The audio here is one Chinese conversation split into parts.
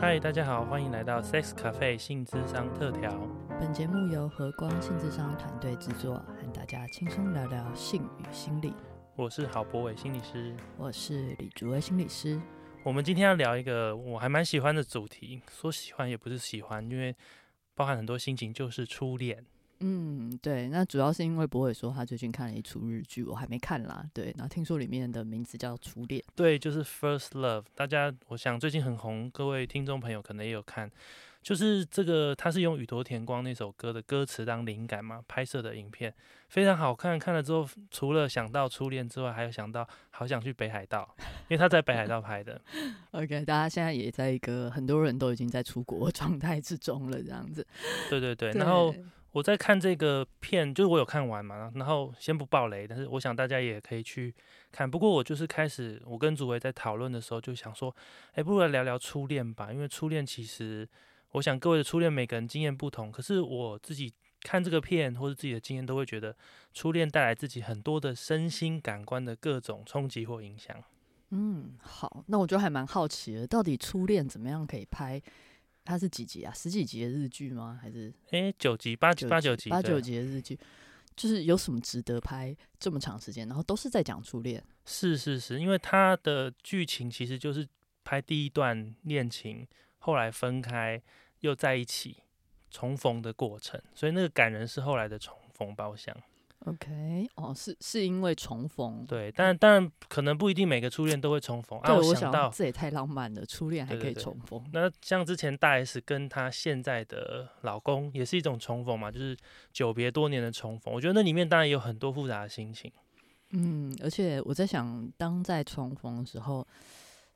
嗨，大家好，欢迎来到 Sex Cafe 性智商特调。本节目由和光性智商团队制作，和大家轻松聊聊性与心理。我是郝博伟心理师，我是李竹威心理师。我们今天要聊一个我还蛮喜欢的主题，说喜欢也不是喜欢，因为包含很多心情，就是初恋。嗯，对，那主要是因为博伟说他最近看了一出日剧，我还没看啦。对，然后听说里面的名字叫《初恋》，对，就是 First Love。大家，我想最近很红，各位听众朋友可能也有看，就是这个，他是用宇多田光那首歌的歌词当灵感嘛，拍摄的影片非常好看。看了之后，除了想到初恋之外，还有想到好想去北海道，因为他在北海道拍的。OK，大家现在也在一个很多人都已经在出国状态之中了，这样子。对对对，然后。我在看这个片，就是我有看完嘛，然后先不爆雷，但是我想大家也可以去看。不过我就是开始，我跟主维在讨论的时候就想说，哎，不如来聊聊初恋吧，因为初恋其实，我想各位的初恋每个人经验不同，可是我自己看这个片或者自己的经验，都会觉得初恋带来自己很多的身心感官的各种冲击或影响。嗯，好，那我就还蛮好奇的，到底初恋怎么样可以拍？它是几集啊？十几集的日剧吗？还是哎九集、八八九集、八九集的日剧？就是有什么值得拍这么长时间？然后都是在讲初恋？是是是，因为它的剧情其实就是拍第一段恋情，后来分开又在一起重逢的过程，所以那个感人是后来的重逢包厢。OK，哦，是是因为重逢，对，但但可能不一定每个初恋都会重逢。啊，我想到这也太浪漫了，初恋还可以重逢。那像之前大 S 跟她现在的老公也是一种重逢嘛，就是久别多年的重逢。我觉得那里面当然也有很多复杂的心情。嗯，而且我在想，当在重逢的时候，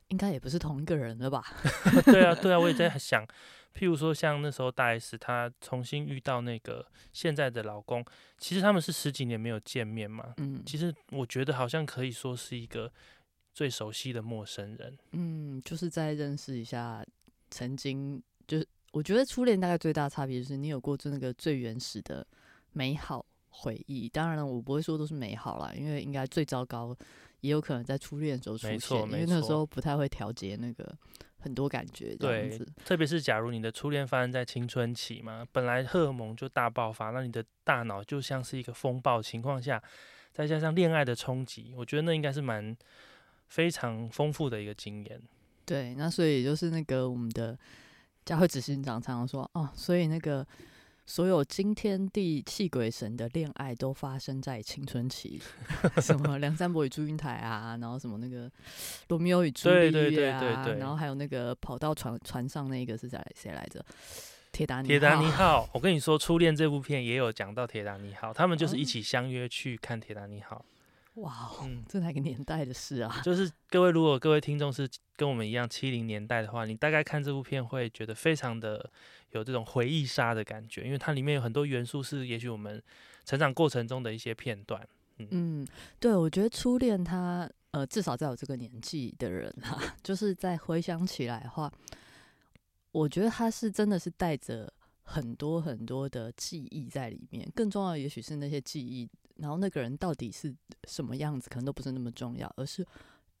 应该也不是同一个人了吧？对啊，对啊，我也在想。譬如说，像那时候大 S 她重新遇到那个现在的老公，其实他们是十几年没有见面嘛。嗯，其实我觉得好像可以说是一个最熟悉的陌生人。嗯，就是在认识一下曾经，就是我觉得初恋大概最大差别就是你有过就那个最原始的美好回忆。当然了，我不会说都是美好啦，因为应该最糟糕也有可能在初恋的时候出现，因为那时候不太会调节那个。很多感觉，对，特别是假如你的初恋发生在青春期嘛，本来荷尔蒙就大爆发，那你的大脑就像是一个风暴情况下，再加上恋爱的冲击，我觉得那应该是蛮非常丰富的一个经验。对，那所以就是那个我们的佳慧执行长常常说，哦，所以那个。所有惊天地泣鬼神的恋爱都发生在青春期，什么梁山伯与祝英台啊，然后什么那个罗密欧与朱丽叶啊，然后还有那个跑到船船上那个是谁谁来着？铁达尼铁达尼号。我跟你说，初恋这部片也有讲到铁达尼号，他们就是一起相约去看铁达尼号。哇，嗯，这哪个年代的事啊？就是各位，如果各位听众是跟我们一样七零年代的话，你大概看这部片会觉得非常的有这种回忆杀的感觉，因为它里面有很多元素是也许我们成长过程中的一些片段。嗯，对，我觉得初恋它呃，至少在我这个年纪的人哈，就是在回想起来的话，我觉得他是真的是带着很多很多的记忆在里面，更重要也许是那些记忆。然后那个人到底是什么样子，可能都不是那么重要，而是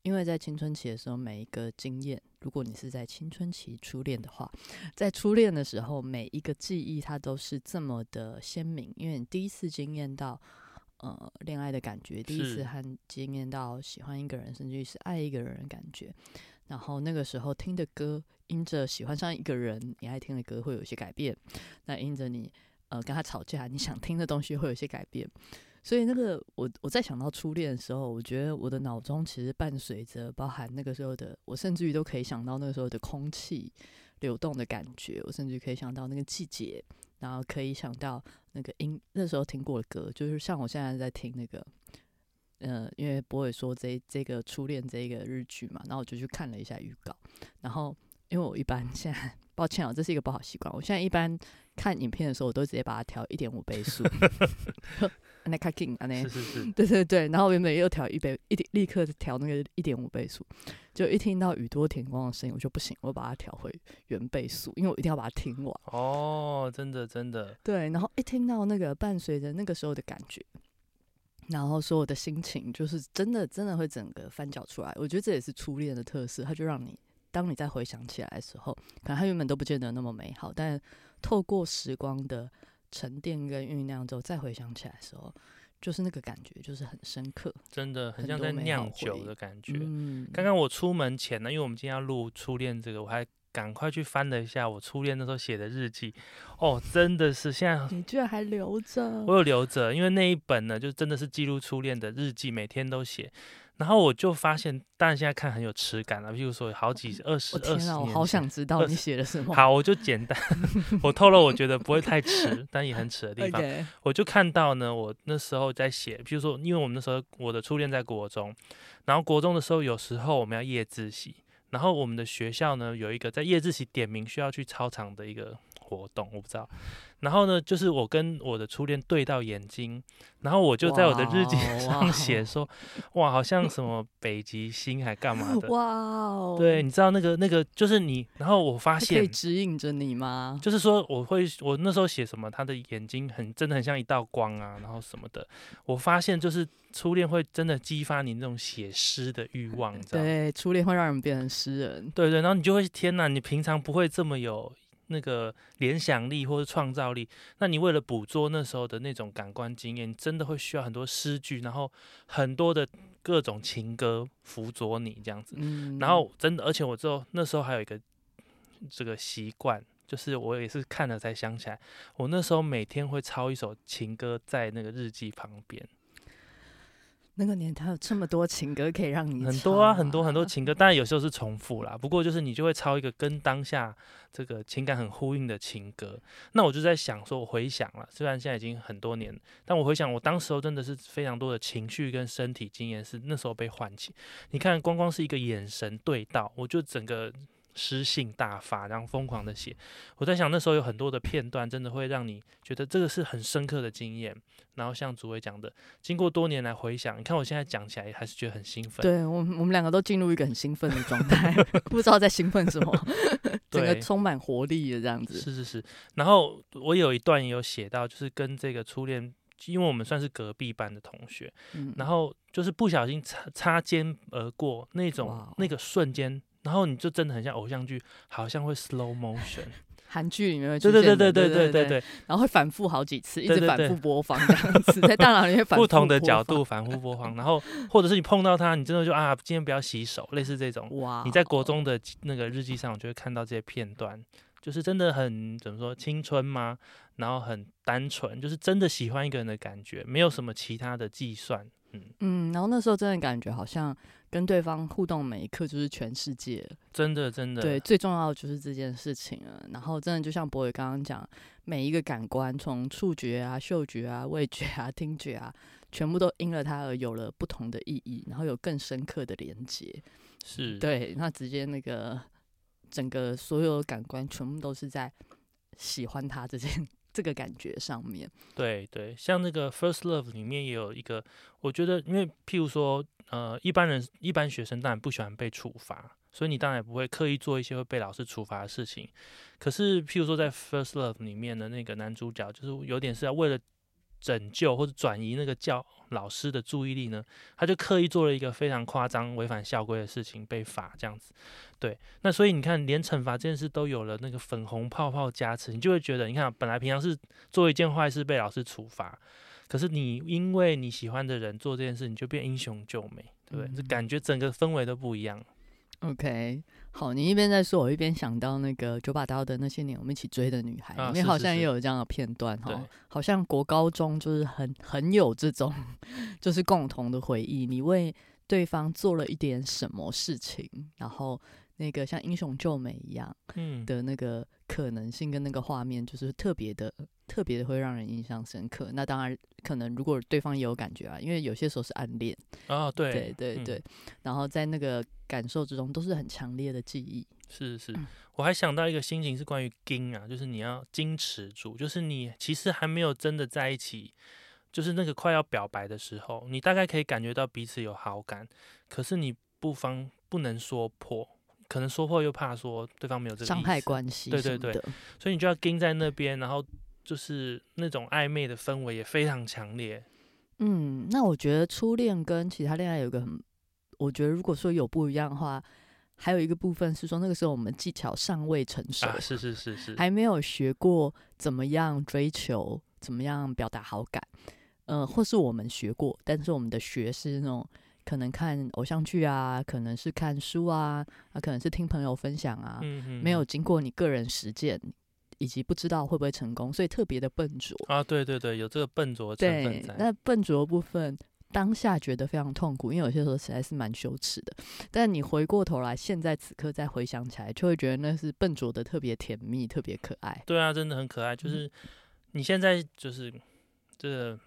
因为在青春期的时候，每一个经验，如果你是在青春期初恋的话，在初恋的时候，每一个记忆它都是这么的鲜明，因为你第一次经验到呃恋爱的感觉，第一次和经验到喜欢一个人，甚至于是爱一个人的感觉，然后那个时候听的歌，因着喜欢上一个人，你爱听的歌会有一些改变，那因着你呃跟他吵架，你想听的东西会有一些改变。所以那个我我在想到初恋的时候，我觉得我的脑中其实伴随着包含那个时候的，我甚至于都可以想到那个时候的空气流动的感觉，我甚至可以想到那个季节，然后可以想到那个音那时候听过的歌，就是像我现在在听那个，呃，因为博伟说这这个初恋这个日剧嘛，然后我就去看了一下预告，然后因为我一般现在 抱歉啊，这是一个不好习惯，我现在一般看影片的时候，我都直接把它调一点五倍速。那开 king 啊，那是是是，对对对，然后原本又调一倍，一点立刻调那个一点五倍速，就一听到宇多田光的声音，我就不行，我把它调回原倍速，因为我一定要把它听完。哦，真的真的。对，然后一听到那个伴随着那个时候的感觉，然后所有的心情，就是真的真的会整个翻搅出来。我觉得这也是初恋的特色，它就让你当你再回想起来的时候，可能它原本都不见得那么美好，但透过时光的沉淀跟酝酿之后，再回想起来的时候，就是那个感觉，就是很深刻，真的很像在酿酒的感觉。嗯，刚刚我出门前呢，因为我们今天要录初恋这个，我还赶快去翻了一下我初恋那时候写的日记。哦，真的是现在你居然还留着，我有留着，因为那一本呢，就真的是记录初恋的日记，每天都写。然后我就发现，当然现在看很有耻感了。譬如说，有好几 二十我天啊，我二十年前好想知道你写了什么。好，我就简单，我透露我觉得不会太迟，但也很迟的地方。我就看到呢，我那时候在写，譬如说，因为我们那时候我的初恋在国中，然后国中的时候有时候我们要夜自习，然后我们的学校呢有一个在夜自习点名需要去操场的一个活动，我不知道。然后呢，就是我跟我的初恋对到眼睛，然后我就在我的日记上写说，哇，好像什么北极星还干嘛的。哇哦，对，，你知道那个那个就是你，然后我发现可以现指引着你吗？就是说，我会我那时候写什么，他的眼睛很真的很像一道光啊，然后什么的。我发现就是初恋会真的激发你那种写诗的欲望，你知道吗？对，初恋会让人变成诗人。对对，然后你就会天哪，你平常不会这么有那个联想力或者创造力，那你为了捕捉那时候的那种感官经验，真的会需要很多诗句，然后很多的各种情歌辅佐你这样子。嗯，然后真的，而且我之后那时候还有一个这个习惯，就是我也是看了才想起来，我那时候每天会抄一首情歌在那个日记旁边，那个年代有这么多情歌可以让你唱很多啊，很多很多情歌，当然有时候是重复啦，不过就是你就会抄一个跟当下这个情感很呼应的情歌。那我就在想说，我回想了，虽然现在已经很多年，但我回想我当时候真的是非常多的情绪跟身体经验是那时候被唤起。你看，光光是一个眼神对到，我就整个诗性大发，然后疯狂的写。我在想那时候有很多的片段，真的会让你觉得这个是很深刻的经验。然后像主委讲的，经过多年来回想，你看我现在讲起来还是觉得很兴奋。对我们，我们两个都进入一个很兴奋的状态，不知道在兴奋什么，整个对充满活力的这样子。是是是，然后我有一段也有写到，就是跟这个初恋，因为我们算是隔壁班的同学，嗯，然后就是不小心擦擦肩而过那种哦那个瞬间，然后你就真的很像偶像剧好像会 slow motion 韩剧里面会对对对对对对对然后会反复好几次一直反复播放这样子在大脑里面 反复不同的角度反复播放然后或者是你碰到他你真的就啊今天不要洗手类似这种哇你在国中的那个日记上我就会看到这些片段就是真的很怎么说青春吗？然后很单纯就是真的喜欢一个人的感觉没有什么其他的计算嗯。嗯然后那时候真的感觉好像跟对方互动每一刻就是全世界，真的真的，对，最重要的就是这件事情了。然后真的就像博伟刚刚讲，每一个感官，从触觉啊、嗅觉啊、味觉啊、听觉啊，全部都因了它而有了不同的意义，然后有更深刻的连接。是，对，那直接那个整个所有的感官全部都是在喜欢他这件这个感觉上面。对对，像那个 First Love 里面也有一个，我觉得，因为譬如说，呃，一般人一般学生当然不喜欢被处罚，所以你当然也不会刻意做一些会被老师处罚的事情。可是，譬如说在 First Love 里面的那个男主角，就是有点是要为了拯救或者转移那个教老师的注意力呢，他就刻意做了一个非常夸张、违反校规的事情，被罚这样子。对，那所以你看，连惩罚这件事都有了那个粉红泡泡加持，你就会觉得，你看，本来平常是做一件坏事被老师处罚，可是你因为你喜欢的人做这件事，你就变英雄救美，对不对？这嗯感觉整个氛围都不一样。OK，好，你一边在说，我一边想到那个九把刀的那些年我们一起追的女孩，里面好像也有这样的片段对。哈，好像国高中就是很很有这种就是共同的回忆，你为对方做了一点什么事情，然后那个像英雄救美一样嗯，的那个可能性跟那个画面，就是特别的特别的会让人印象深刻。那当然，可能如果对方也有感觉啊，因为有些时候是暗恋。哦，对对对嗯，然后在那个感受之中都是很强烈的记忆。是是嗯，我还想到一个心情是关于矜啊，就是你要矜持住，就是你其实还没有真的在一起，就是那个快要表白的时候，你大概可以感觉到彼此有好感，可是你不方不能说破，可能说破又怕说对方没有这个伤害关系对对对所以你就要盯在那边，然后就是那种暧昧的氛围也非常强烈。嗯，那我觉得初恋跟其他恋爱有一个很，我觉得如果说有不一样的话，还有一个部分是说，那个时候我们技巧尚未成熟，啊，是是是是，还没有学过怎么样追求，怎么样表达好感，呃，或是我们学过，但是我们的学是那种可能看偶像剧啊，可能是看书啊，啊，可能是听朋友分享啊，嗯没有经过你个人实践，以及不知道会不会成功，所以特别的笨拙。啊，对对对，有这个笨拙成分对，在。那笨拙的部分。当下觉得非常痛苦，因为有些时候实在是蛮羞耻的。但你回过头来，现在此刻再回想起来，就会觉得那是笨拙的特别甜蜜，特别可爱。对啊，真的很可爱。就是你现在就是这个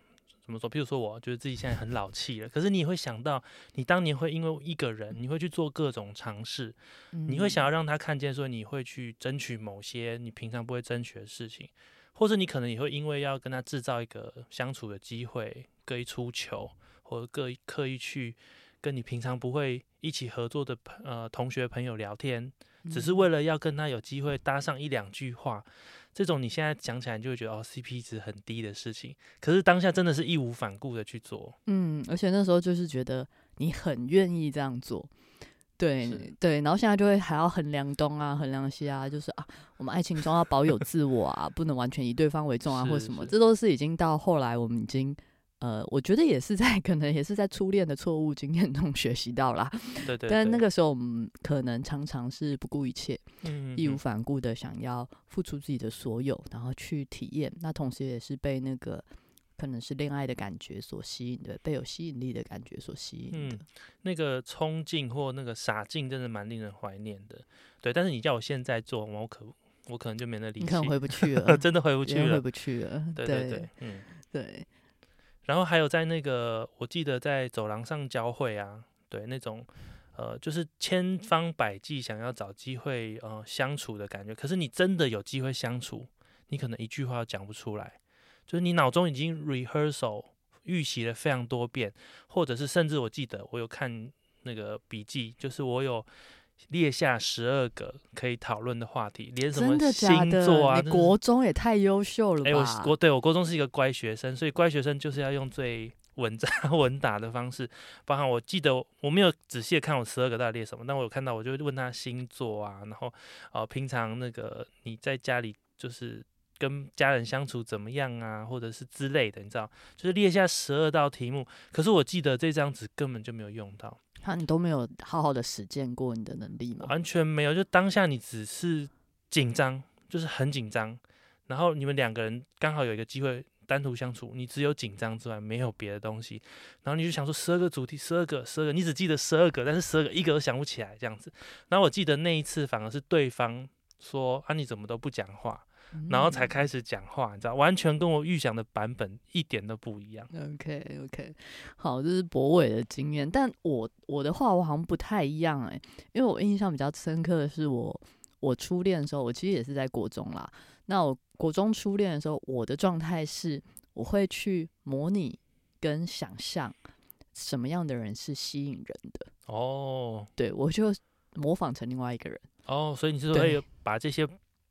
怎么说？譬如说，我觉得自己现在很老气了，可是你也会想到，你当年会因为一个人，你会去做各种尝试，你会想要让他看见，说你会去争取某些你平常不会争取的事情，或者你可能也会因为要跟他制造一个相处的机会，刻意出球。或者刻意刻意去跟你平常不会一起合作的朋呃同学朋友聊天，只是为了要跟他有机会搭上一两句话，这种你现在讲起来就会觉得哦 CP 值很低的事情，可是当下真的是义无反顾的去做。嗯，而且那时候就是觉得你很愿意这样做，对对，然后现在就会还要衡量东啊，衡量西啊，就是啊，我们爱情中要保有自我啊，不能完全以对方为重啊，或什么，这都是已经到后来我们已经。呃，我觉得也是在 可能也是在初恋的错误经验中学习到啦。对对。但那个时候我们可能常常是不顾一切，义无反顾的想要付出自己的所有，然后去体验。那同时也是被那个可能是恋爱的感觉所吸引的，被有吸引力的感觉所吸引的。那个冲劲或那个傻劲，真的蛮令人怀念的。对，但是你叫我现在做，我可我可能就没那力气，可能 回不去了，真的回不去了，回不去了。对对对，嗯，对。然后还有在那个，我记得在走廊上交汇啊，对那种，呃，就是千方百计想要找机会呃相处的感觉。可是你真的有机会相处，你可能一句话都讲不出来，就是你脑中已经 rehearsal 预习了非常多遍，或者是甚至我记得我有看那个笔记，就是我有。列下十二个可以讨论的话题，连什么星座啊？你国中也太优秀了吧？哎，我国对我国中是一个乖学生，所以乖学生就是要用最稳扎 稳打的方式。包含我记得我没有仔细的看我十二个到底列什么，但我有看到，我就问他星座啊，然后呃，平常那个你在家里就是跟家人相处怎么样啊，或者是之类的，你知道，就是列下十二道题目。可是我记得这张纸根本就没有用到。那你都没有好好的实践过你的能力吗？完全没有，就当下你只是紧张，就是很紧张。然后你们两个人刚好有一个机会单独相处，你只有紧张之外没有别的东西。然后你就想说十二个主题，十二个，十二个，你只记得十二个，但是十二个一个都想不起来这样子。然后我记得那一次反而是对方说啊，你怎么都不讲话？然后才开始讲话，你知道，完全跟我预想的版本一点都不一样。OK OK，好，这是博伟的经验，但我我的话我好像不太一样哎，因为我印象比较深刻的是我我初恋的时候，我其实也是在国中啦。那我国中初恋的时候，我的状态是我会去模拟跟想象什么样的人是吸引人的哦，对我就模仿成另外一个人哦，所以你是会把这些。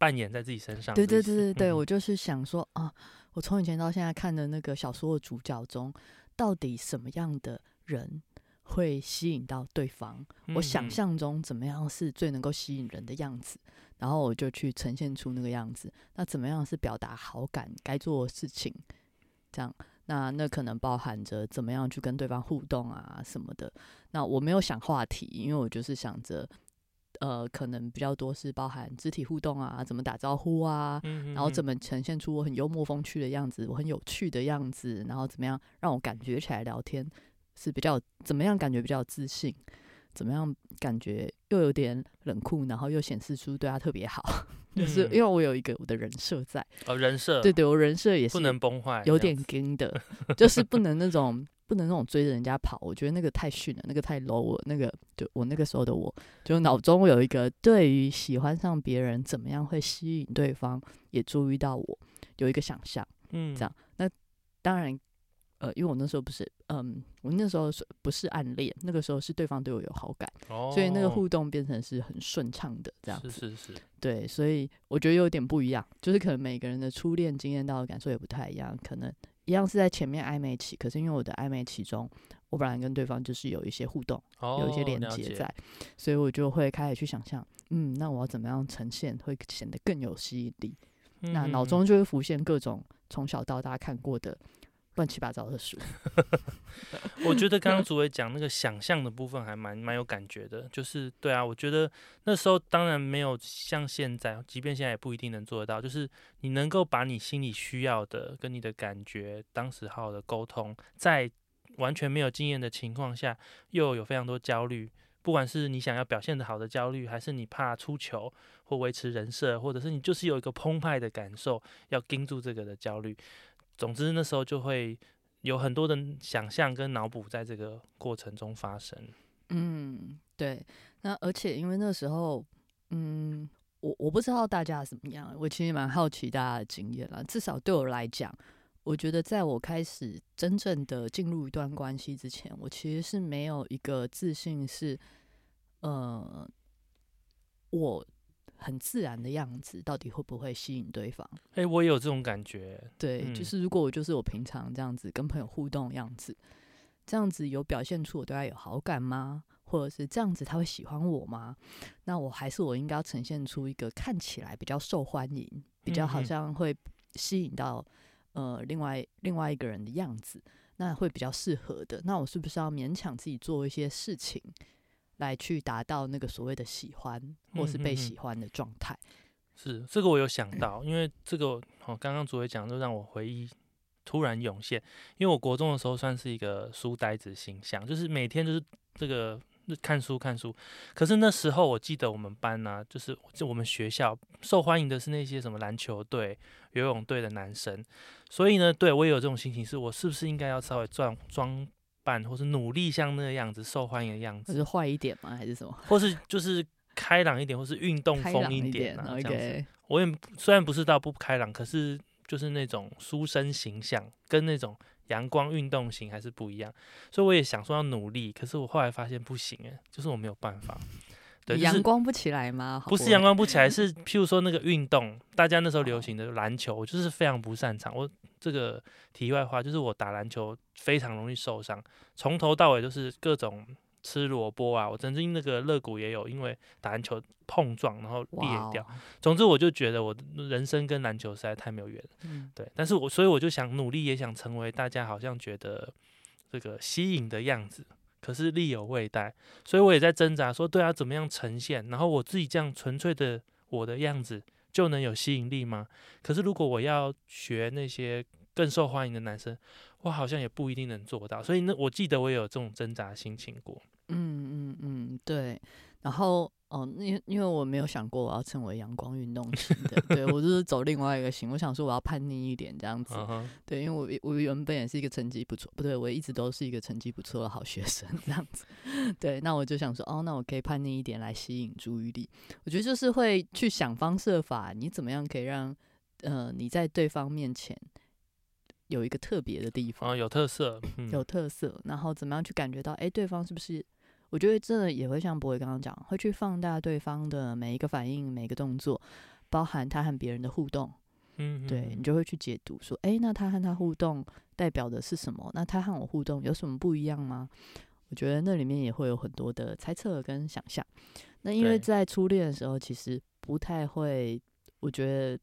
扮演在自己身上。对对对对对，我就是想说啊，我从以前到现在看的那个小说的主角中，到底什么样的人会吸引到对方？我想象中怎么样是最能够吸引人的样子，然后我就去呈现出那个样子。那怎么样是表达好感该做的事情？这样，那那可能包含着怎么样去跟对方互动啊什么的。那我没有想话题，因为我就是想着。呃，可能比较多是包含肢体互动啊，怎么打招呼啊，然后怎么呈现出我很幽默风趣的样子，我很有趣的样子，然后怎么样让我感觉起来聊天是比较怎么样感觉比较自信，怎么样感觉又有点冷酷，然后又显示出对他特别好，就是因为我有一个我的人设在哦，人设。对对，我人设也是不能崩坏，有点硬的，就是不能那种。不能那种追着人家跑，我觉得那个太逊了，那个太 low 了。那个就我那个时候的我，就脑中有一个对于喜欢上别人怎么样会吸引对方，也注意到我有一个想象，嗯，这样。那当然，呃，因为我那时候不是，嗯，我那时候是不是暗恋？那个时候是对方对我有好感，所以那个互动变成是很顺畅的这样子。是是是，对，所以我觉得有点不一样，就是可能每个人的初恋经验到的感受也不太一样，可能。一样是在前面暧昧期，可是因为我的暧昧期中，我本来跟对方就是有一些互动，哦，有一些连接在，所以我就会开始去想象，嗯，那我要怎么样呈现会显得更有吸引力？那脑嗯中就会浮现各种从小到大看过的乱七八糟的书。我觉得刚刚主委讲那个想象的部分还蛮蛮有感觉的，就是对啊，我觉得那时候当然没有像现在，即便现在也不一定能做得到，就是你能够把你心里需要的跟你的感觉，当时好好的沟通，在完全没有经验的情况下，又有非常多焦虑，不管是你想要表现的好的焦虑，还是你怕出糗或维持人设，或者是你就是有一个澎湃的感受，要盯住这个的焦虑。总之那时候就会有很多的想象跟脑补在这个过程中发生。嗯，对。那而且因为那时候，嗯，我我不知道大家怎么样，我其实蛮好奇大家的经验啦。至少对我来讲，我觉得在我开始真正的进入一段关系之前，我其实是没有一个自信是，呃，我很自然的样子到底会不会吸引对方？哎、我也有这种感觉。对，嗯就是如果我就是我平常这样子跟朋友互动的样子，这样子有表现出我对他有好感吗？或者是这样子他会喜欢我吗？那我还是我应该要呈现出一个看起来比较受欢迎，比较好像会吸引到呃另外另外一个人的样子，那会比较适合的。那我是不是要勉强自己做一些事情？来去达到那个所谓的喜欢，或是被喜欢的状态。是这个我有想到，因为这个哦，刚刚主委讲就让我回忆突然涌现，因为我国中的时候算是一个书呆子形象，就是每天就是这个看书看书。可是那时候我记得我们班呢、就是就我们学校受欢迎的是那些什么篮球队、游泳队的男生，所以呢，对我也有这种心情，是我是不是应该要稍微装装扮，或是努力像那个样子受欢迎的样子，或是坏一点吗？还是什么？或是就是开朗一点，或是运动风一点点啊，这样子。我也虽然不是到不开朗，可是就是那种书生形象跟那种阳光运动型还是不一样，所以我也想说要努力，可是我后来发现不行哎，就是我没有办法。阳光不起来吗？不是阳光不起来，是 譬如说那个运动，大家那时候流行的篮球，我就是非常不擅长。我这个题外话就是我打篮球非常容易受伤，从头到尾都是各种吃萝卜啊，我曾经那个肋骨也有因为打篮球碰撞然后裂掉。总之我就觉得我的人生跟篮球实在太没有缘了，嗯对。但是我所以我就想努力，也想成为大家好像觉得这个吸引的样子。可是力有未逮，所以我也在挣扎，说对啊，怎么样呈现？然后我自己这样纯粹的我的样子就能有吸引力吗？可是如果我要学那些更受欢迎的男生，我好像也不一定能做到。所以那我记得我也有这种挣扎心情过。嗯嗯嗯，对。然后哦，因因为我没有想过我要成为阳光运动型的，对我就是走另外一个型。我想说我要叛逆一点这样子，对，因为我我原本也是一个成绩不错，不对，我一直都是一个成绩不错的好学生这样子。对，那我就想说，哦，那我可以叛逆一点来吸引注意力。我觉得就是会去想方设法，你怎么样可以让呃你在对方面前有一个特别的地方。啊，有特色，嗯，有特色，然后怎么样去感觉到，哎、对方是不是？我觉得真的也会像博伟刚刚讲，会去放大对方的每一个反应、每一个动作，包含他和别人的互动，嗯，对嗯你就会去解读说，哎、那他和他互动代表的是什么？那他和我互动有什么不一样吗？我觉得那里面也会有很多的猜测跟想象。那因为在初恋的时候，其实不太会，我觉得，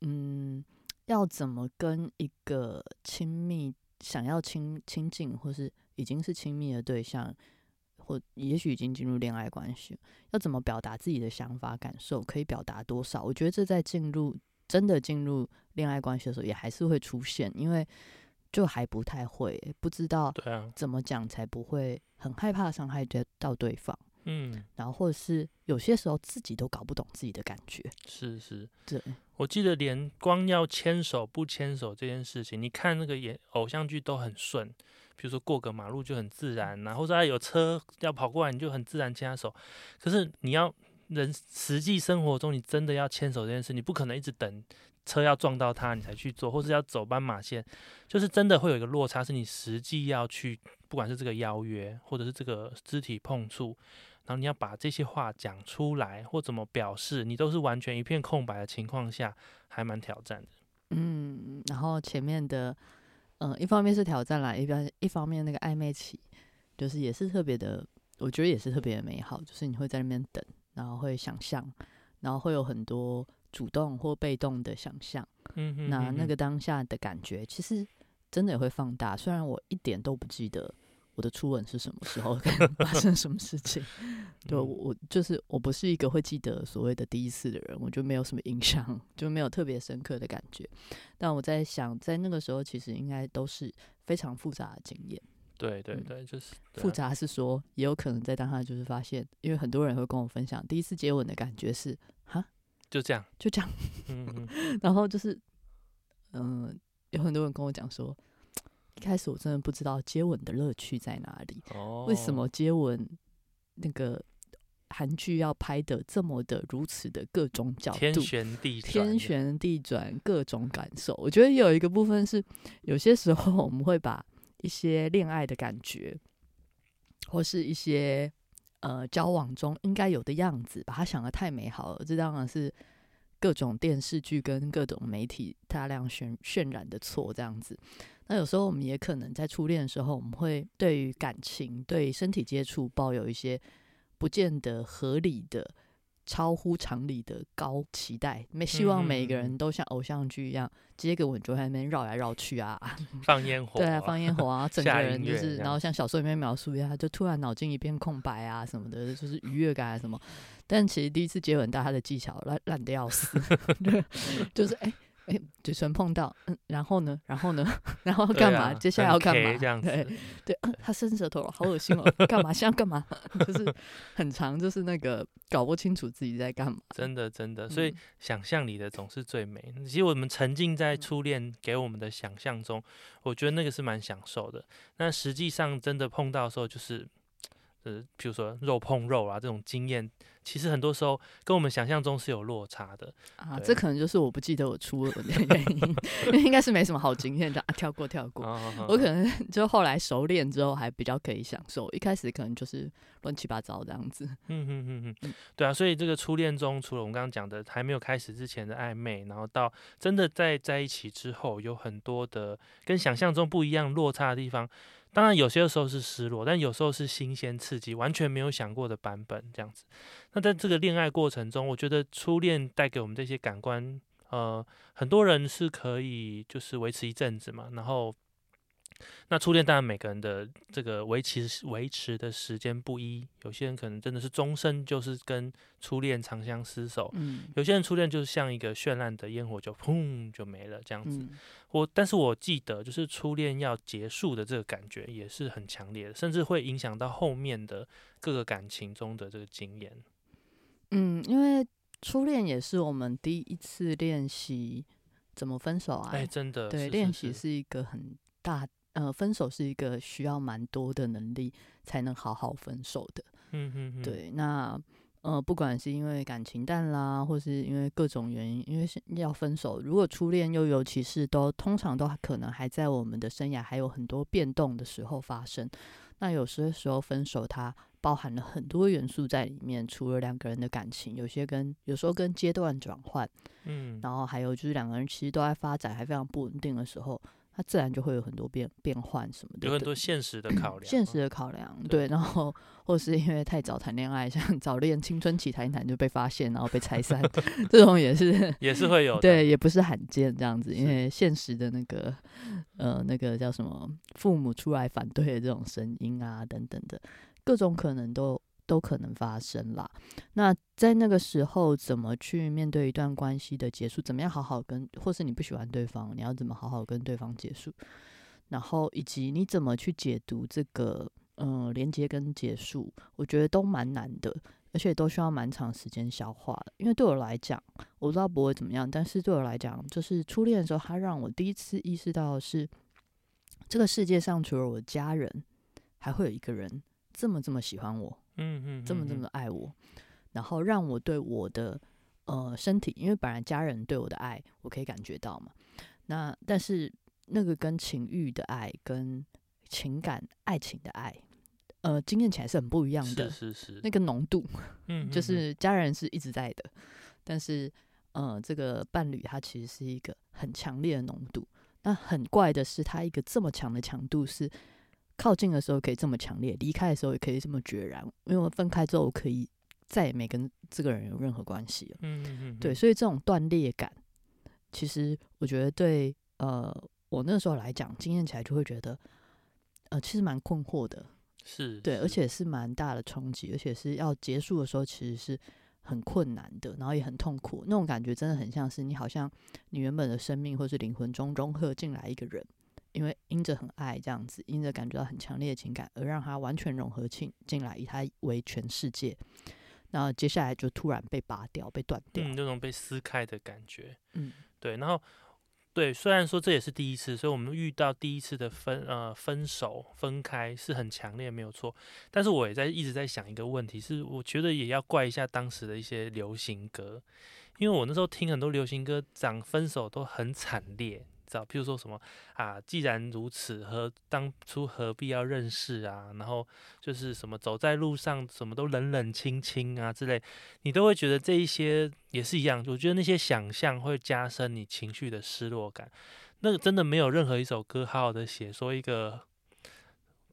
嗯，要怎么跟一个亲密、想要亲亲近，或是已经是亲密的对象，或也许已经进入恋爱关系，要怎么表达自己的想法、感受，可以表达多少？我觉得这在进入真的进入恋爱关系的时候，也还是会出现，因为就还不太会，不知道怎么讲才不会很害怕伤害对到对方，嗯，然后或者是有些时候自己都搞不懂自己的感觉。是是。对，我记得连光要牵手不牵手这件事情，你看那个演偶像剧都很顺，比如说过个马路就很自然呐、或者他有车要跑过来，你就很自然牵他手。可是你要人实际生活中，你真的要牵手这件事，你不可能一直等车要撞到他你才去做，或是要走斑马线，就是真的会有一个落差，是你实际要去，不管是这个邀约，或者是这个肢体碰触。然后你要把这些话讲出来，或怎么表示，你都是完全一片空白的情况下，还蛮挑战的。嗯，然后前面的嗯，一方面是挑战啦，一边一方面那个暧昧期，就是也是特别的，我觉得也是特别的美好，就是你会在那边等，然后会想象，然后会有很多主动或被动的想象，嗯那那个当下的感觉，其实真的也会放大。虽然我一点都不记得我的初吻是什么时候，发生什么事情，对我我就是我不是一个会记得所谓的第一次的人，我就没有什么印象，就没有特别深刻的感觉。但我在想，在那个时候，其实应该都是非常复杂的经验。对对嗯对，就是啊复杂是说，也有可能在当下就是发现，因为很多人会跟我分享，第一次接吻的感觉是哈，就这样，就这样。嗯嗯，然后就是，嗯、有很多人跟我讲说，一开始我真的不知道接吻的乐趣在哪里，哦，为什么接吻那个韩剧要拍的这么的如此的各种角天度。旋地转天旋地转，各种感受。我觉得有一个部分是，有些时候我们会把一些恋爱的感觉，或是一些呃交往中应该有的样子，把它想的太美好了。这当然是各种电视剧跟各种媒体大量渲渲染的错，这样子。那有时候我们也可能在初恋的时候，我们会对于感情、对身体接触抱有一些不见得合理的、超乎常理的高期待，没希望每个人都像偶像剧一样，接个吻就在那边绕来绕去啊，放烟火，对啊，放烟火啊，整个人就是，然后像小说里面描述一样，就突然脑筋一片空白啊什么的，就是愉悦感啊什么。但其实第一次接吻，大家的技巧烂烂的要死，就是哎哎、嘴唇碰到，嗯，然后呢，然后呢，然后对干嘛？啊接下来要干嘛？这样子对他伸舌头了，好恶心哦，干嘛？现在干嘛？就是很长，就是那个搞不清楚自己在干嘛。真的真的，所以嗯想象里的总是最美。其实我们沉浸在初恋给我们的想象中，我觉得那个是蛮享受的。那实际上真的碰到的时候，就是呃，比如说肉碰肉啊这种经验，其实很多时候跟我们想象中是有落差的。啊，这可能就是我不记得我初吻的原因，因为应该是没什么好经验的、啊，跳过跳过。哦我可能 就后来熟练之后还比较可以享受，一开始可能就是乱七八糟这样子。嗯嗯嗯嗯嗯，对啊，所以这个初恋中，除了我们刚刚讲的还没有开始之前的暧昧，然后到真的在在一起之后，有很多的跟想象中不一样落差的地方。当然，有些时候是失落，但有时候是新鲜刺激，完全没有想过的版本这样子。那在这个恋爱过程中，我觉得初恋带给我们这些感官，呃，很多人是可以就是维持一阵子嘛，然后。那初恋当然每个人的这个维持维持的时间不一，有些人可能真的是终身就是跟初恋长相厮守，嗯有些人初恋就是像一个绚烂的烟火，就砰就没了这样子。嗯我但是我记得就是初恋要结束的这个感觉也是很强烈的，甚至会影响到后面的各个感情中的这个经验。嗯，因为初恋也是我们第一次练习怎么分手啊。哎、真的，对，是练习是一个很大呃，分手是一个需要蛮多的能力才能好好分手的。嗯对，那呃，不管是因为感情淡啦，或是因为各种原因，因为是要分手，如果初恋又尤其是都通常都可能还在我们的生涯还有很多变动的时候发生，那有些时候分手它包含了很多元素在里面，除了两个人的感情，有些跟有时候跟阶段转换，嗯，然后还有就是两个人其实都在发展还非常不稳定的时候，它自然就会有很多变变换什么的，有很多现实的考量，现实的考量，对对，然后或是因为太早谈恋爱，像早恋青春期谈一谈就被发现，然后被拆散，这种也是 也是会有。对，也不是罕见这样子，因为现实的那个呃那个叫什么父母出来反对的这种声音啊等等的各种可能都都可能发生啦。那在那个时候，怎么去面对一段关系的结束？怎么样好好跟，或是你不喜欢对方，你要怎么好好跟对方结束？然后以及你怎么去解读这个嗯连接跟结束，我觉得都蛮难的，而且都需要蛮长时间消化的。因为对我来讲，我不知道不会怎么样，但是对我来讲，就是初恋的时候，他让我第一次意识到是，这个世界上除了我家人，还会有一个人这么这么喜欢我，嗯嗯，这么这嗯么爱我，然后让我对我的呃身体，因为本来家人对我的爱，我可以感觉到嘛。那但是那个跟情欲的爱，跟情感、爱情的爱，呃，经验起来是很不一样的。是是是，那个浓度，嗯，就是家人是一直在的，但是呃，这个伴侣他其实是一个很强烈的浓度。那很怪的是，他一个这么强的强度是靠近的时候可以这么强烈，离开的时候也可以这么决然。因为我分开之后，我可以再也没跟这个人有任何关系了。嗯嗯嗯，对，所以这种断裂感，其实我觉得对呃我那时候来讲，经验起来就会觉得，呃，其实蛮困惑的。是对，是而且是蛮大的冲击，而且是要结束的时候，其实是很困难的，然后也很痛苦。那种感觉真的很像是你好像你原本的生命或是灵魂中融合进来一个人，因为因着很爱这样子，因着感觉到很强烈的情感，而让他完全融合进进来，以他为全世界。那接下来就突然被拔掉，被断掉。嗯，那种被撕开的感觉。嗯对，然后对，虽然说这也是第一次，所以我们遇到第一次的分呃分手分开是很强烈，没有错。但是我也在一直在想一个问题，是我觉得也要怪一下当时的一些流行歌，因为我那时候听很多流行歌讲分手都很惨烈。知道，譬如说什么啊，既然如此，何当初何必要认识啊？然后就是什么走在路上什么都冷冷清清啊之类，你都会觉得这一些也是一样。我觉得那些想象会加深你情绪的失落感。那个真的没有任何一首歌好好的写说一个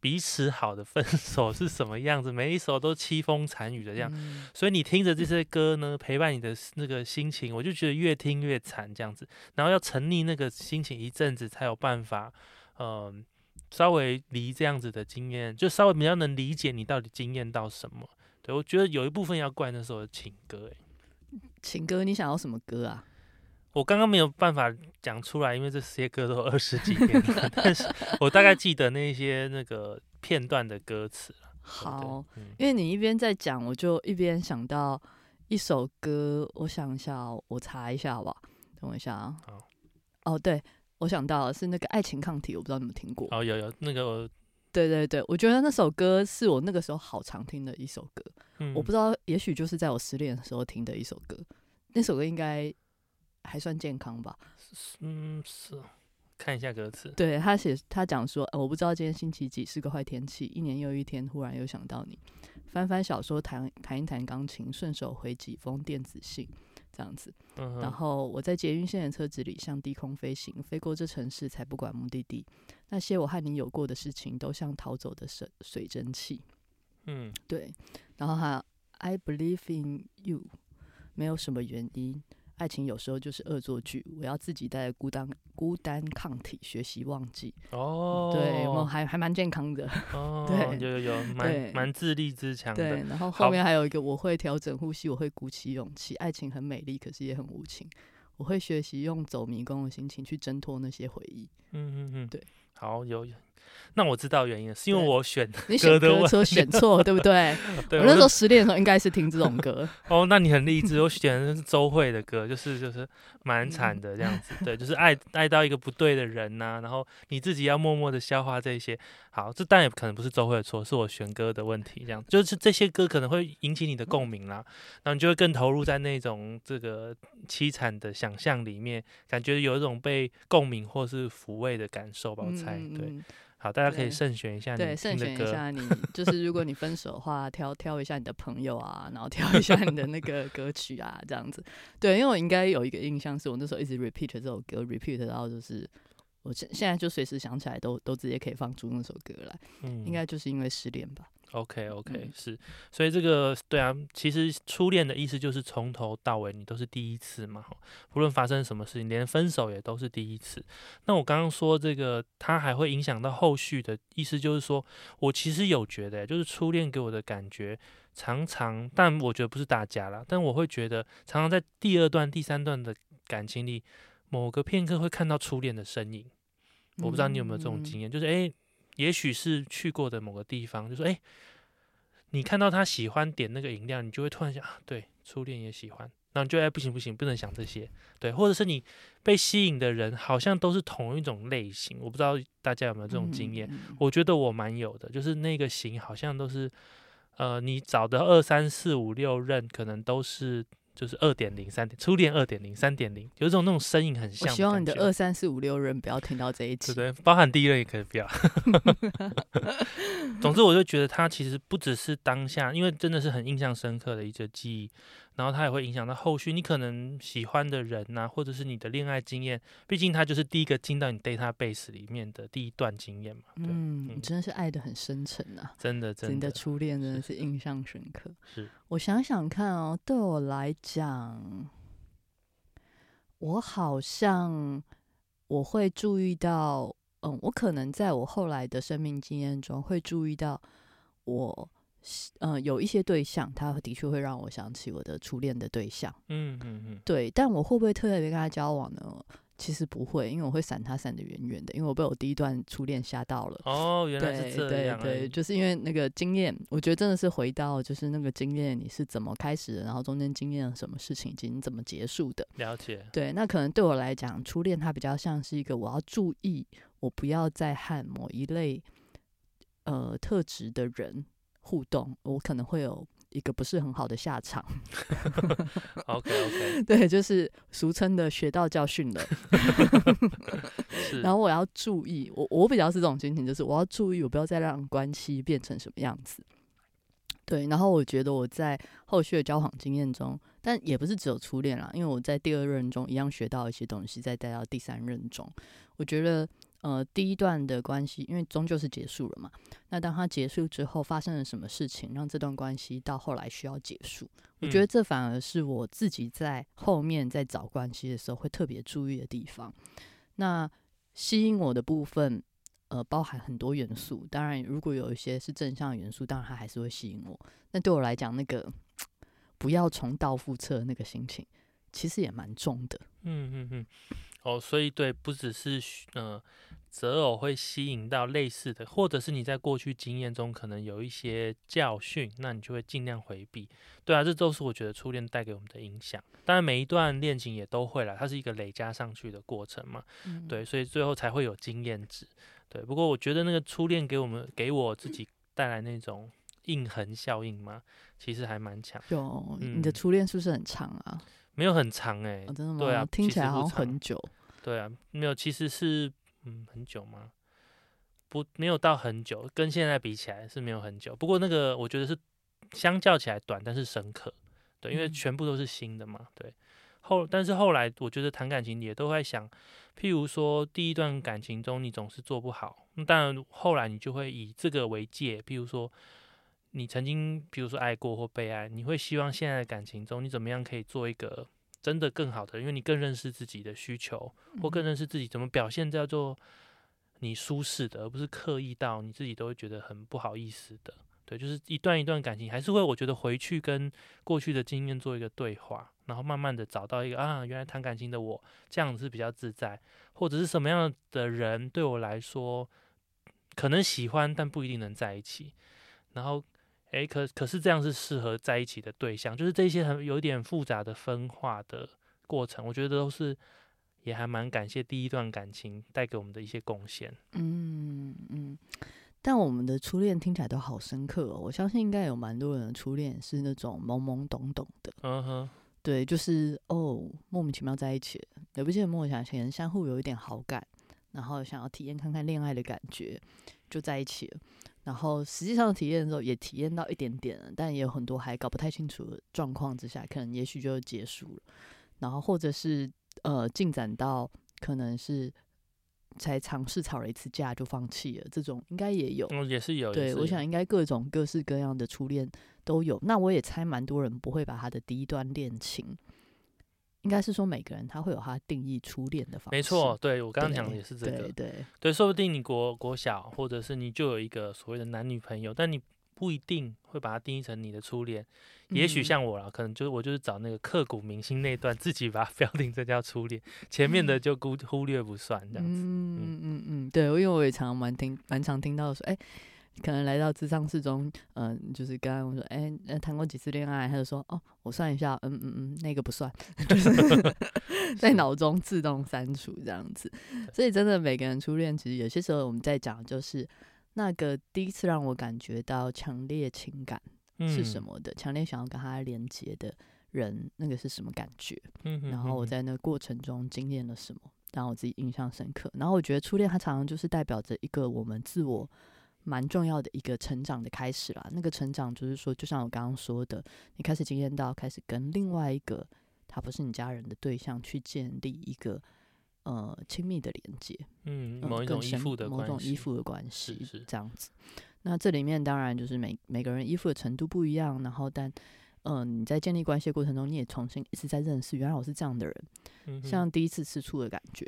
彼此好的分手是什么样子，每一首都凄风惨雨的这样。嗯所以你听着这些歌呢，陪伴你的那个心情，我就觉得越听越惨这样子。然后要沉溺那个心情一阵子，才有办法，嗯、稍微离这样子的经验，就稍微比较能理解你到底经验到什么。对我觉得有一部分要怪那首情歌、欸，情歌，你想要什么歌啊？我刚刚没有办法讲出来，因为这些歌都二十几年了，但是我大概记得那些那个片段的歌词了。好，，嗯因为你一边在讲，我就一边想到一首歌，我想一下哦，我查一下好不好？等我一下啊。好哦，对，我想到了是那个《爱情抗体》，我不知道你们听过。哦，有有那个我，对对对，我觉得那首歌是我那个时候好常听的一首歌。嗯我不知道，也许就是在我失恋的时候听的一首歌。那首歌应该还算健康吧？嗯是，看一下歌词，对他写，他讲说、呃我不知道今天星期几是个坏天气，一年又一天，忽然又想到你，翻翻小说，弹弹一弹钢琴，顺手回几封电子信，这样子。嗯，然后我在捷运线的车子里，向低空飞行，飞过这城市，才不管目的地。那些我和你有过的事情，都像逃走的水水蒸气。嗯对，然后还有 I believe in you，没有什么原因。爱情有时候就是恶作剧，我要自己带孤单孤单抗体，学习忘记。哦，对，我还还蛮健康的。哦，对有有有，蛮蛮自立自强的，对，然后好后面还有一个，我会调整呼吸，我会鼓起勇气。爱情很美丽，可是也很无情。我会学习用走迷宫的心情去挣脱那些回忆。嗯嗯嗯，对，好有有，那我知道原因了，是因为我选你选歌的问歌车选错，对不对？对，我那时候就失恋的时候应该是听这种歌。哦，那你很励志，我选的是周慧的歌，就是就是蛮惨的这样子，对，就是爱爱到一个不对的人呐、然后你自己要默默的消化这些。好，这当然也可能不是周慧的错，是我选歌的问题，这样就是这些歌可能会引起你的共鸣啦，然后你就会更投入在那种这个凄惨的想象里面，感觉有一种被共鸣或是抚慰的感受吧，我猜，对。好，大家可以慎选一下你对，慎选一。下你，就是如果你分手的话，挑挑一下你的朋友啊，然后挑一下你的那个歌曲啊，这样子。对，因为我应该有一个印象，是我那时候一直 repeat 这首歌，repeat 到就是我现现在就随时想起来都都直接可以放出那首歌来，嗯应该就是因为失恋吧。OK OK、嗯是，所以这个对啊，其实初恋的意思就是从头到尾你都是第一次嘛，吼不论发生什么事情，连分手也都是第一次。那我刚刚说这个，它还会影响到后续的意思，就是说我其实有觉得，就是初恋给我的感觉，常常，但我觉得不是大家啦，但我会觉得常常在第二段、第三段的感情里，某个片刻会看到初恋的身影。我不知道你有没有这种经验？验，就是诶，也许是去过的某个地方，就说诶，你看到他喜欢点那个饮料，你就会突然想，啊，对，初恋也喜欢，然后你就哎不行不行，不能想这些，对，或者是你被吸引的人好像都是同一种类型，我不知道大家有没有这种经验，我觉得我蛮有的，就是那个型好像都是，呃，你找的二三四五六任可能都是就是二点零、三点初恋二点零、三点零，有一种那种声音很像我希望你的二三四五六人不要听到这一集。对对，包含第一任也可以不要。总之，我就觉得他其实不只是当下，因为真的是很印象深刻的一个记忆。然后它也会影响到后续你可能喜欢的人呐、或者是你的恋爱经验，毕竟它就是第一个进到你 database 里面的第一段经验嘛。对，嗯，嗯你真的是爱的很深沉啊。真的真的你的初恋真的是印象深刻。是我想想看哦，对我来讲，我好像我会注意到，嗯，我可能在我后来的生命经验中会注意到我。嗯，有一些对象，他的确会让我想起我的初恋的对象。嗯嗯嗯，对，但我会不会特别跟他交往呢？其实不会，因为我会闪他闪的远远的，因为我被我第一段初恋吓到了。哦，原来对是这对样而对，已，就是因为那个经验，我觉得真的是回到就是那个经验，你是怎么开始的，然后中间经验了什么事情，以及你怎么结束的。了解，对，那可能对我来讲，初恋它比较像是一个我要注意，我不要再和某一类呃特质的人互动，我可能会有一个不是很好的下场。OK OK，对，就是俗称的学到教训了。然后我要注意，我我比较是这种心情，就是我要注意，我不要再让关系变成什么样子。对，然后我觉得我在后续的交往经验中，但也不是只有初恋啦，因为我在第二任中一样学到一些东西，再带到第三任中，我觉得呃第一段的关系，因为终究是结束了嘛，那当它结束之后，发生了什么事情，让这段关系到后来需要结束，我觉得嗯这反而是我自己在后面在找关系的时候会特别注意的地方。那吸引我的部分，呃，包含很多元素。当然，如果有一些是正向元素，当然它还是会吸引我。那对我来讲，那个不要重蹈覆辙的那个心情，其实也蛮重的。嗯嗯嗯，哦，所以对，不只是嗯呃择偶会吸引到类似的，或者是你在过去经验中可能有一些教训，那你就会尽量回避。对啊，这都是我觉得初恋带给我们的影响。当然，每一段恋情也都会啦，它是一个累加上去的过程嘛。嗯，对，所以最后才会有经验值。对，不过我觉得那个初恋给我们给我自己带来那种印痕效应嘛，其实还蛮强，有你的嗯初恋是不是很长啊？没有很长哎、哦、真的吗？对啊听起来好像很久。对啊，没有，其实是嗯很久吗？不，没有到很久，跟现在比起来是没有很久。不过那个我觉得是相较起来短，但是深刻。对，因为嗯全部都是新的嘛。对，后但是后来我觉得谈感情也都在想，譬如说第一段感情中你总是做不好，那当然后来你就会以这个为戒，譬如说。你曾经，比如说爱过或被爱，你会希望现在的感情中，你怎么样可以做一个真的更好的，因为你更认识自己的需求，或更认识自己怎么表现叫做你舒适的，而不是刻意到你自己都会觉得很不好意思的。对，就是一段一段感情，还是会我觉得回去跟过去的经验做一个对话，然后慢慢的找到一个啊，原来谈感情的我这样子是比较自在，或者是什么样的人对我来说可能喜欢，但不一定能在一起。然后，诶，可可是这样是适合在一起的对象，就是这些很有一点复杂的分化的过程，我觉得都是也还蛮感谢第一段感情带给我们的一些贡献。嗯嗯，但我们的初恋听起来都好深刻哦。我相信应该有蛮多人的初恋是那种懵懵懂懂的，嗯哼，对，就是哦莫名其妙在一起了，也不见得莫名其妙，相互有一点好感，然后想要体验看看恋爱的感觉，就在一起了。然后实际上体验的时候也体验到一点点了，但也有很多还搞不太清楚的状况之下，可能也许就结束了。然后或者是呃进展到可能是才尝试吵了一次架就放弃了，这种应该也有。嗯，也是有，对，有我想应该各种各式各样的初恋都有。那我也猜蛮多人不会把他的第一段恋情，应该是说每个人他会有他定义初恋的方式。没错，对我刚刚讲的也是这个对，对，对，说不定你国国小或者是你就有一个所谓的男女朋友，但你不一定会把它定义成你的初恋。也许嗯像我啦，可能就是我就是找那个刻骨铭心那段，自己把它 标定这叫初恋，前面的就忽忽略不算这样子。嗯嗯嗯嗯，对，因为我也常常蛮听蛮常听到说，哎、可能来到智商室中，嗯、就是刚刚我说，哎、呃谈过几次恋爱，他就说，哦，我算一下，嗯嗯嗯，那个不算，就是 在脑中自动删除这样子。所以真的每个人初恋，其实有些时候我们在讲，就是那个第一次让我感觉到强烈情感是什嗯？么的，强烈想要跟他连接的人，那个是什么感觉？嗯哼然后我在那个过程中经验了什么，让我自己印象深刻。然后我觉得初恋它常常就是代表着一个我们自我蛮重要的一个成长的开始啦。那个成长就是说，就像我刚刚说的，你开始经验到，开始跟另外一个他不是你家人的对象去建立一个呃亲密的连接，嗯，某一种依附的某种依附的关系，是这样子。那这里面当然就是每每个人依附的程度不一样，然后但嗯你在建立关系的过程中，你也重新一直在认识，原来我是这样的人，像第一次吃醋的感觉。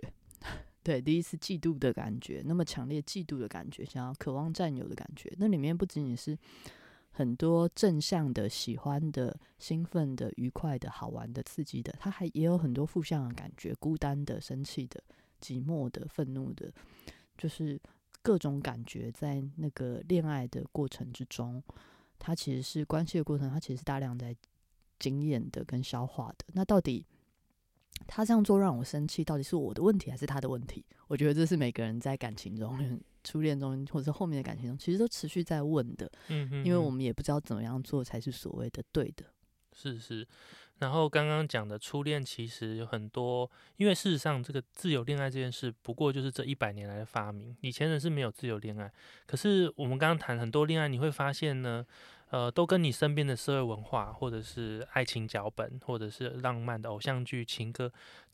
对，第一次嫉妒的感觉，那么强烈嫉妒的感觉，想要渴望占有的感觉，那里面不仅仅是很多正向的、喜欢的、兴奋的、愉快的、好玩的、刺激的，它还也有很多负向的感觉，孤单的、生气的、寂寞的、愤怒的，就是各种感觉在那个恋爱的过程之中，它其实是关系的过程，它其实是大量在经验的跟消化的。那到底？他这样做让我生气，到底是我的问题还是他的问题？我觉得这是每个人在感情中、初恋中，或者是后面的感情中，其实都持续在问的。嗯嗯，因为我们也不知道怎么样做才是所谓的对的。是是。然后刚刚讲的初恋，其实有很多，因为事实上，这个自由恋爱这件事，不过就是这一百年来的发明。以前人是没有自由恋爱，可是我们刚刚谈很多恋爱，你会发现呢。呃，都跟你身边的社会文化，或者是爱情脚本，或者是浪漫的偶像剧情歌，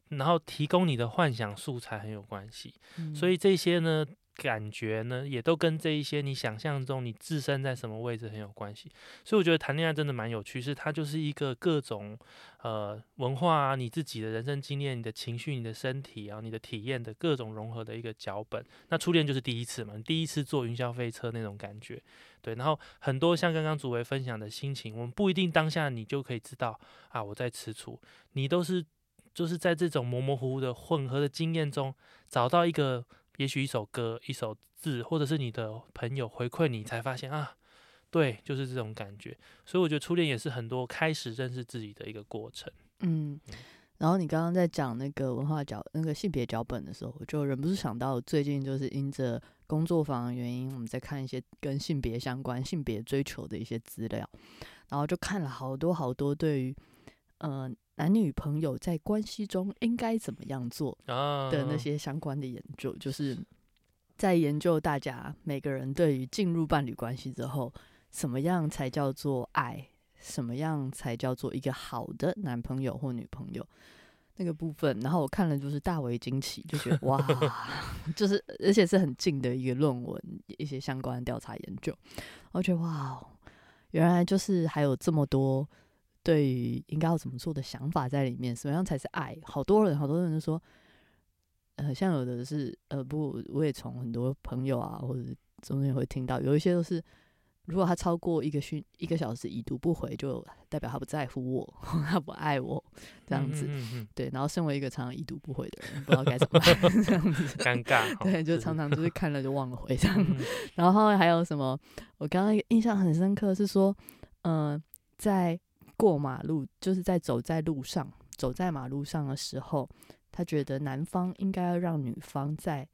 然后提供你的幻想素材很有关系。所以这些呢，感觉呢，也都跟这一些你想象中你自身在什么位置很有关系。所以我觉得谈恋爱真的蛮有趣，是它就是一个各种呃文化啊，你自己的人生经验、你的情绪、你的身体啊、你的体验的各种融合的一个脚本。那初恋就是第一次嘛，第一次坐云霄飞车那种感觉。对，然后很多像刚刚主维分享的心情，我们不一定当下你就可以知道啊，我在吃醋，你都是就是在这种模模糊糊的混合的经验中，找到一个也许一首歌、一首字，或者是你的朋友回馈你，才发现啊，对，就是这种感觉。所以我觉得初恋也是很多开始认识自己的一个过程。嗯。然后你刚刚在讲那个文化脚那个性别脚本的时候，我就忍不住想到，最近就是因着工作坊的原因，我们在看一些跟性别相关、性别追求的一些资料，然后就看了好多好多对于呃男女朋友在关系中应该怎么样做的那些相关的研究，就是在研究大家每个人对于进入伴侣关系之后，什么样才叫做爱。什么样才叫做一个好的男朋友或女朋友？那个部分，然后我看了就是大为惊奇，就觉得 哇，就是而且是很近的一个论文，一些相关的调查研究，我觉得哇，原来就是还有这么多对于应该要怎么做的想法在里面。什么样才是爱？好多人，好多人都说，呃，像有的是呃，不，我也从很多朋友啊，或者中间会听到，有一些都是。如果他超过一个讯一个小时已读不回，就代表他不在乎我，他不爱我，这样子。对，然后身为一个常常已读不回的人，不知道该怎么办，这样子尴尬。对，就常常就是看了就忘了回这样。然后还有什么？我刚刚印象很深刻是说，嗯，在过马路，就是在走在路上，走在马路上的时候，他觉得男方应该要让女方在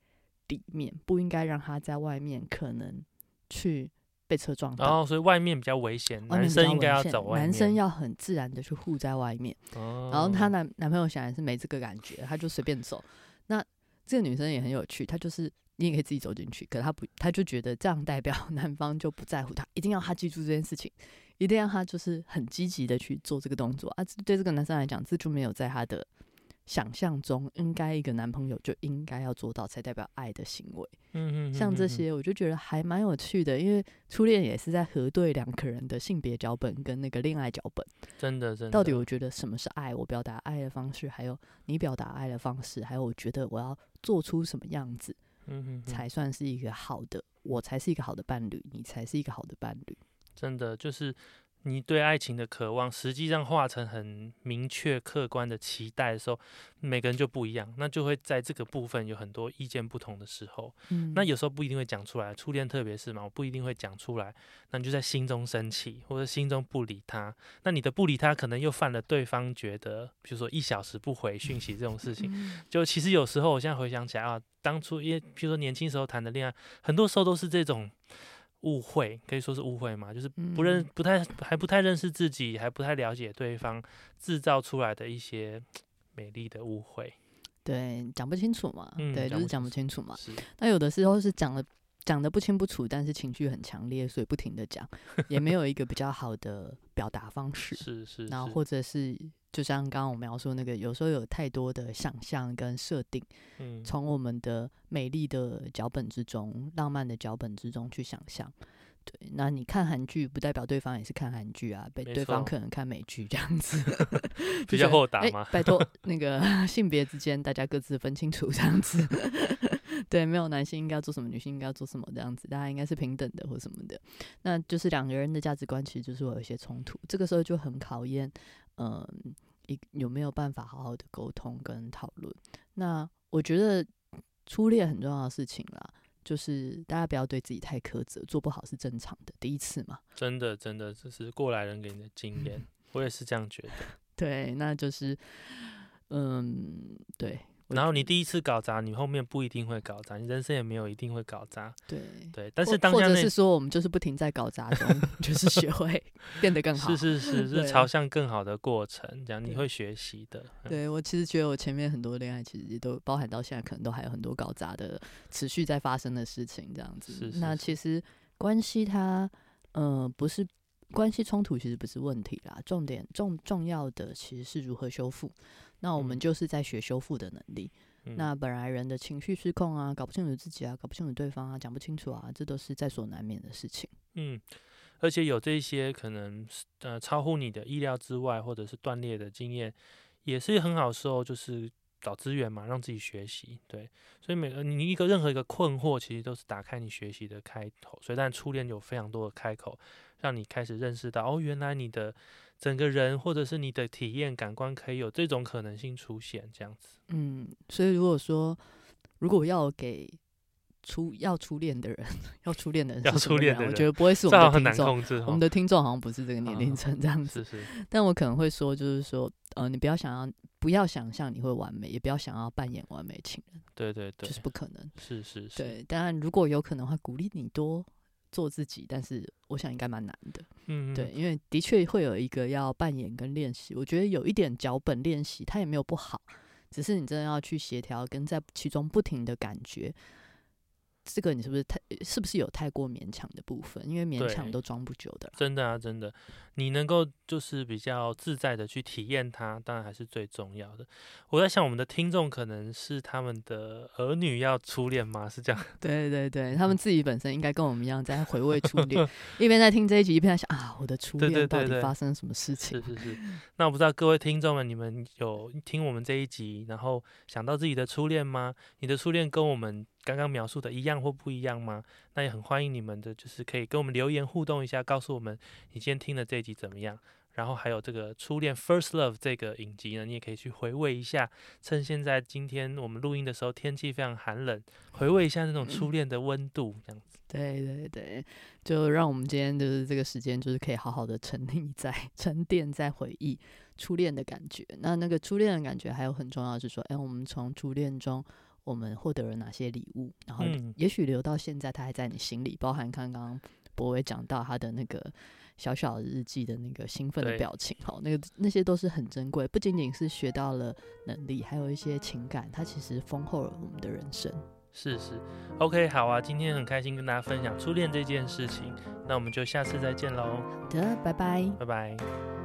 里面，不应该让他在外面，可能去。被车撞到，然后所以外面比较危险，男生应该要走外面，男生要很自然的去护在外面。然后她男男朋友显然是没这个感觉，他就随便走。那这个女生也很有趣，她就是你也可以自己走进去，可他不，他就觉得这样代表男方就不在乎他，一定要他记住这件事情，一定要他就是很积极的去做这个动作啊。对这个男生来讲，这就没有在他的。想象中应该一个男朋友就应该要做到才代表爱的行为，嗯嗯，像这些我就觉得还蛮有趣的，因为初恋也是在核对两个人的性别脚本跟那个恋爱脚本，真的真的。到底我觉得什么是爱？我表达爱的方式，还有你表达爱的方式，还有我觉得我要做出什么样子，嗯哼，才算是一个好的，我才是一个好的伴侣，你才是一个好的伴侣，真的就是。你对爱情的渴望，实际上化成很明确、客观的期待的时候，每个人就不一样，那就会在这个部分有很多意见不同的时候。嗯，那有时候不一定会讲出来，初恋特别是嘛，我不一定会讲出来，那你就在心中生气，或者心中不理他。那你的不理他，可能又犯了对方觉得，比如说一小时不回讯息这种事情。就其实有时候，我现在回想起来啊，当初因为比如说年轻时候谈的恋爱，很多时候都是这种。误会可以说是误会嘛，就是不认不太还不太认识自己，还不太了解对方，制造出来的一些美丽的误会。对，讲不清楚嘛，对，就是讲不清楚嘛。那有的时候是讲了讲的不清不楚，但是情绪很强烈，所以不停的讲，也没有一个比较好的表达方式。是是，然后或者是就像刚刚我描述那个，有时候有太多的想象跟设定，嗯，从我们的美丽的脚本之中、浪漫的脚本之中去想象。对，那你看韩剧，不代表对方也是看韩剧啊，被对方可能看美剧这样子，比较豁达吗？拜托，那个 性别之间大家各自分清楚这样子。对，没有男性应该要做什么，女性应该要做什么这样子，大家应该是平等的或什么的。那就是两个人的价值观其实就是会有一些冲突，这个时候就很考验，嗯，一有没有办法好好的沟通跟讨论。那我觉得初恋很重要的事情啦。就是大家不要对自己太苛责，做不好是正常的，第一次嘛。真的，真的，这是过来人给你的经验，我也是这样觉得。对，那就是，嗯，对。然后你第一次搞砸，你后面不一定会搞砸，你人生也没有一定会搞砸。对对，但是当下或者是说，我们就是不停在搞砸中，就是学会 变得更好。是是是，是朝向更好的过程，这样你会学习的。对我其实觉得我前面很多恋爱，其实都包含到现在，可能都还有很多搞砸的、持续在发生的事情，这样子。是那其实关系它，呃，不是关系冲突，其实不是问题啦。重点重重要的其实是如何修复。那我们就是在学修复的能力。那本来人的情绪失控啊，搞不清楚自己啊，搞不清楚对方啊，讲不清楚啊，这都是在所难免的事情。嗯，而且有这些可能呃超乎你的意料之外，或者是断裂的经验，也是很好时候，就是找资源嘛，让自己学习。对，所以每个你一个任何一个困惑，其实都是打开你学习的开头。所以，但初恋有非常多的开口，让你开始认识到哦，原来你的。整个人或者是你的体验感官可以有这种可能性出现，这样子。嗯，所以如果说如果要给初要初恋的人，要初恋的人，要初恋的人，我觉得不会是我们的听众。我们的听众好像不是这个年龄层这样子。是是。但我可能会说，就是说，呃，你不要想要，不要想象你会完美，也不要想要扮演完美情人。对对对，就是不可能。是是是。对，当然如果有可能的话，鼓励你多。做自己，但是我想应该蛮难的，嗯，对，因为的确会有一个要扮演跟练习，我觉得有一点脚本练习，它也没有不好，只是你真的要去协调跟在其中不停的感觉。这个你是不是太是不是有太过勉强的部分？因为勉强都装不久的。真的啊，真的，你能够就是比较自在的去体验它，当然还是最重要的。我在想，我们的听众可能是他们的儿女要初恋吗？是这样？对对对，他们自己本身应该跟我们一样在回味初恋，一边在听这一集，一边在想啊，我的初恋到底发生了什么事情？是是是。那我不知道各位听众们，你们有听我们这一集，然后想到自己的初恋吗？你的初恋跟我们。刚刚描述的一样或不一样吗？那也很欢迎你们的，就是可以跟我们留言互动一下，告诉我们你今天听的这怎么样。然后还有这个初恋 First Love 这个影集呢，你也可以去回味一下。趁现在今天我们录音的时候天气非常寒冷，回味一下那种初恋的温度，这样子。对对对，就让我们今天就是这个时间，就是可以好好的沉溺在沉淀在回忆初恋的感觉。那那个初恋的感觉还有很重要是说，哎，我们从初恋中。我们获得了哪些礼物？然后也许留到现在，他还在你心里，包含刚刚博伟讲到他的那个小小日记的那个兴奋的表情，好，那个那些都是很珍贵，不仅仅是学到了能力，还有一些情感，它其实丰厚了我们的人生。是是，OK，好啊，今天很开心跟大家分享初恋这件事情，那我们就下次再见喽。好的，拜拜，拜拜。